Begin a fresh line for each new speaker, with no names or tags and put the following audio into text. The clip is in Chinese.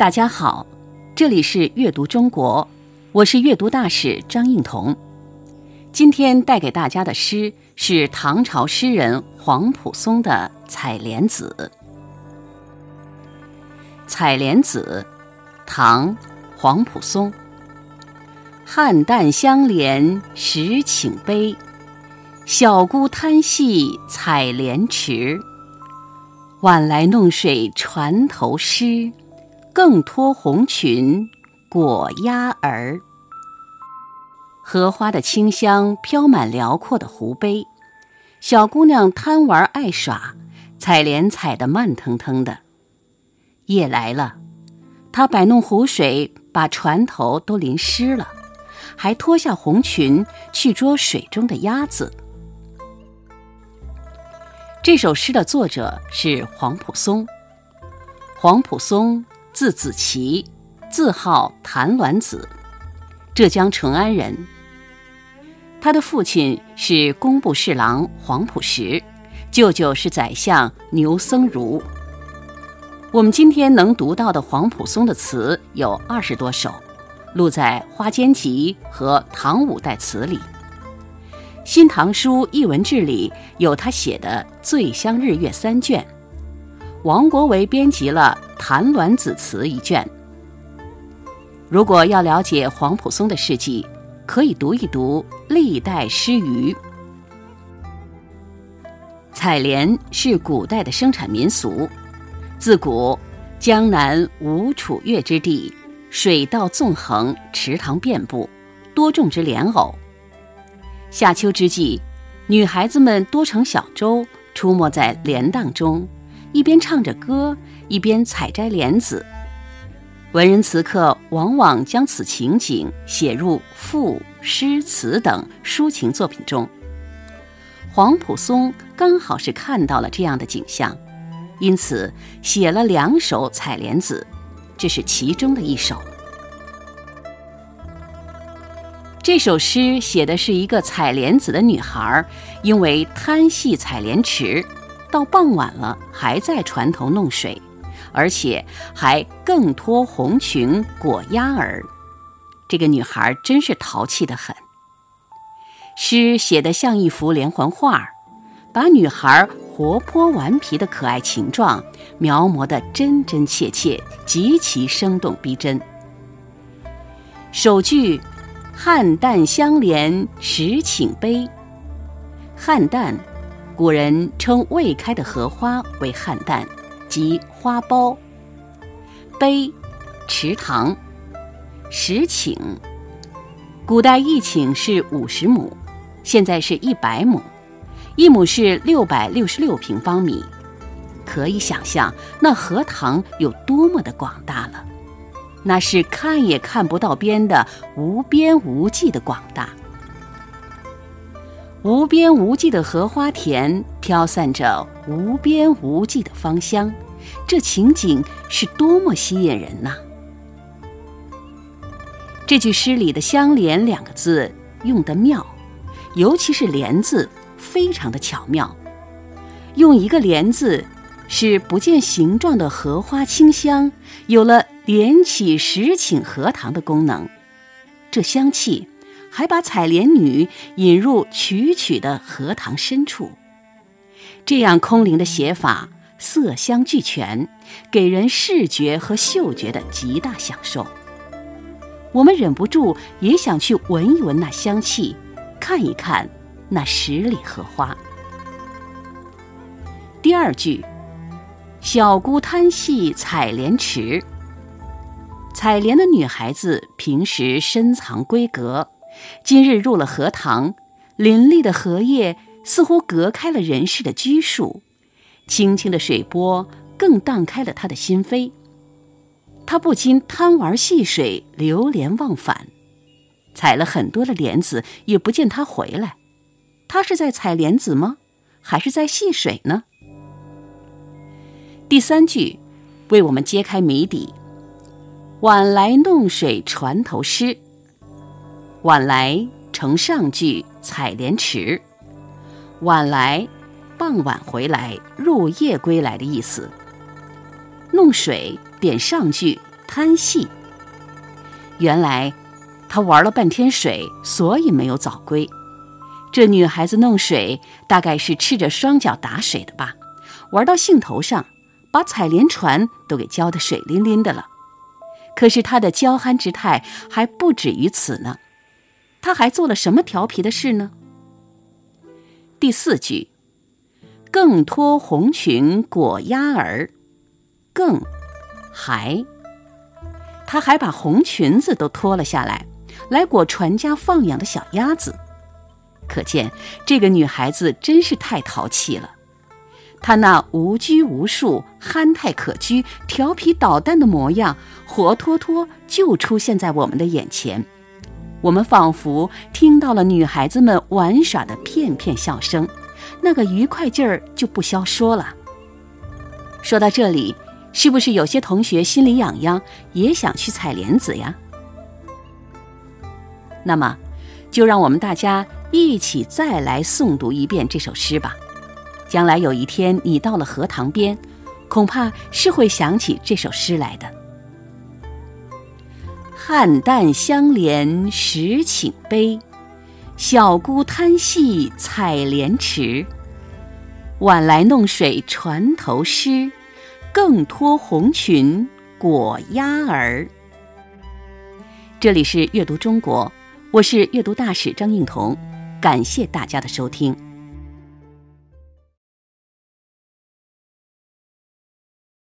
大家好，这里是阅读中国，我是阅读大使张映彤。今天带给大家的诗是唐朝诗人黄埔松的《采莲子》。《采莲子》，唐·黄埔松。汉旦相连时请悲，小姑贪戏采莲池。晚来弄水船头湿，更脱红裙裹鸭儿。荷花的清香飘满辽阔的湖杯，小姑娘贪玩爱耍，采莲采得慢腾腾的。夜来了，她摆弄湖水，把船头都淋湿了，还脱下红裙去捉水中的鸭子。这首诗的作者是黄埔松。黄埔松，字子奇，字号谭鸾子，浙江淳安人。他的父亲是工部侍郎黄埔实，舅舅是宰相牛僧孺。我们今天能读到的黄埔松的词有二十多首，录在《花间集》和《唐五代词》里。《新唐书艺文志》里有他写的《醉乡日月》三卷，王国维编辑了《谭鸾子词》一卷。如果要了解黄埔松的事迹，可以读一读《历代诗余》。采莲是古代的生产民俗，自古江南无楚越之地，水道纵横，池塘遍布，多种植莲藕。夏秋之际，女孩子们多乘小舟出没在莲荡中，一边唱着歌，一边采摘莲子。文人词客往往将此情景写入赋、诗词等抒情作品中。黄埔松刚好是看到了这样的景象，因此写了两首《采莲子》，这是其中的一首。这首诗写的是一个采莲子的女孩，因为贪戏采莲池，到傍晚了还在船头弄水，而且还更脱红裙裹鸭儿。这个女孩真是淘气的很。诗写得像一幅连环画，把女孩活泼顽皮的可爱情状描摹得真真切切，极其生动逼真。首句。汉淡相连时请悲。汉淡，古人称未开的荷花为汉旦，即花苞。碑，池塘。石顷，古代一顷是五十亩，现在是一百亩，一亩是六百六十六平方米，可以想象那荷塘有多么的广大了。那是看也看不到边的无边无际的广大，无边无际的荷花田飘散着无边无际的芳香，这情景是多么吸引人呐！这句诗里的“相连”两个字用得妙，尤其是“连”字，非常的巧妙。用一个“连”字，使不见形状的荷花清香有了。连起十顷荷塘的功能，这香气还把采莲女引入曲曲的荷塘深处。这样空灵的写法，色香俱全，给人视觉和嗅觉的极大享受。我们忍不住也想去闻一闻那香气，看一看那十里荷花。第二句，小姑贪戏采莲池。采莲的女孩子平时深藏闺阁，今日入了荷塘，林立的荷叶似乎隔开了人世的拘束，清清的水波更荡开了他的心扉。他不禁贪玩戏水，流连忘返，采了很多的莲子，也不见他回来。他是在采莲子吗？还是在戏水呢？第三句为我们揭开谜底。晚来弄水船头湿。晚来成上句采莲池，晚来，傍晚回来，入夜归来的意思。弄水点上句贪戏。原来，他玩了半天水，所以没有早归。这女孩子弄水，大概是赤着双脚打水的吧？玩到兴头上，把采莲船都给浇得水淋淋的了。可是她的娇憨之态还不止于此呢，她还做了什么调皮的事呢？第四句，更脱红裙裹鸭儿，更，还，她还把红裙子都脱了下来，来裹传家放养的小鸭子。可见这个女孩子真是太淘气了，她那无拘无束、憨态可掬、调皮捣蛋的模样，活脱脱就出现在我们的眼前。我们仿佛听到了女孩子们玩耍的片片笑声，那个愉快劲儿就不消说了。说到这里，是不是有些同学心里痒痒，也想去采莲子呀？那么，就让我们大家。一起再来诵读一遍这首诗吧。将来有一天你到了荷塘边，恐怕是会想起这首诗来的。菡萏相连时请悲，小姑贪戏采莲池。晚来弄水船头湿，更脱红裙裹鸭儿。这里是阅读中国，我是阅读大使张映彤。感谢大家的收听。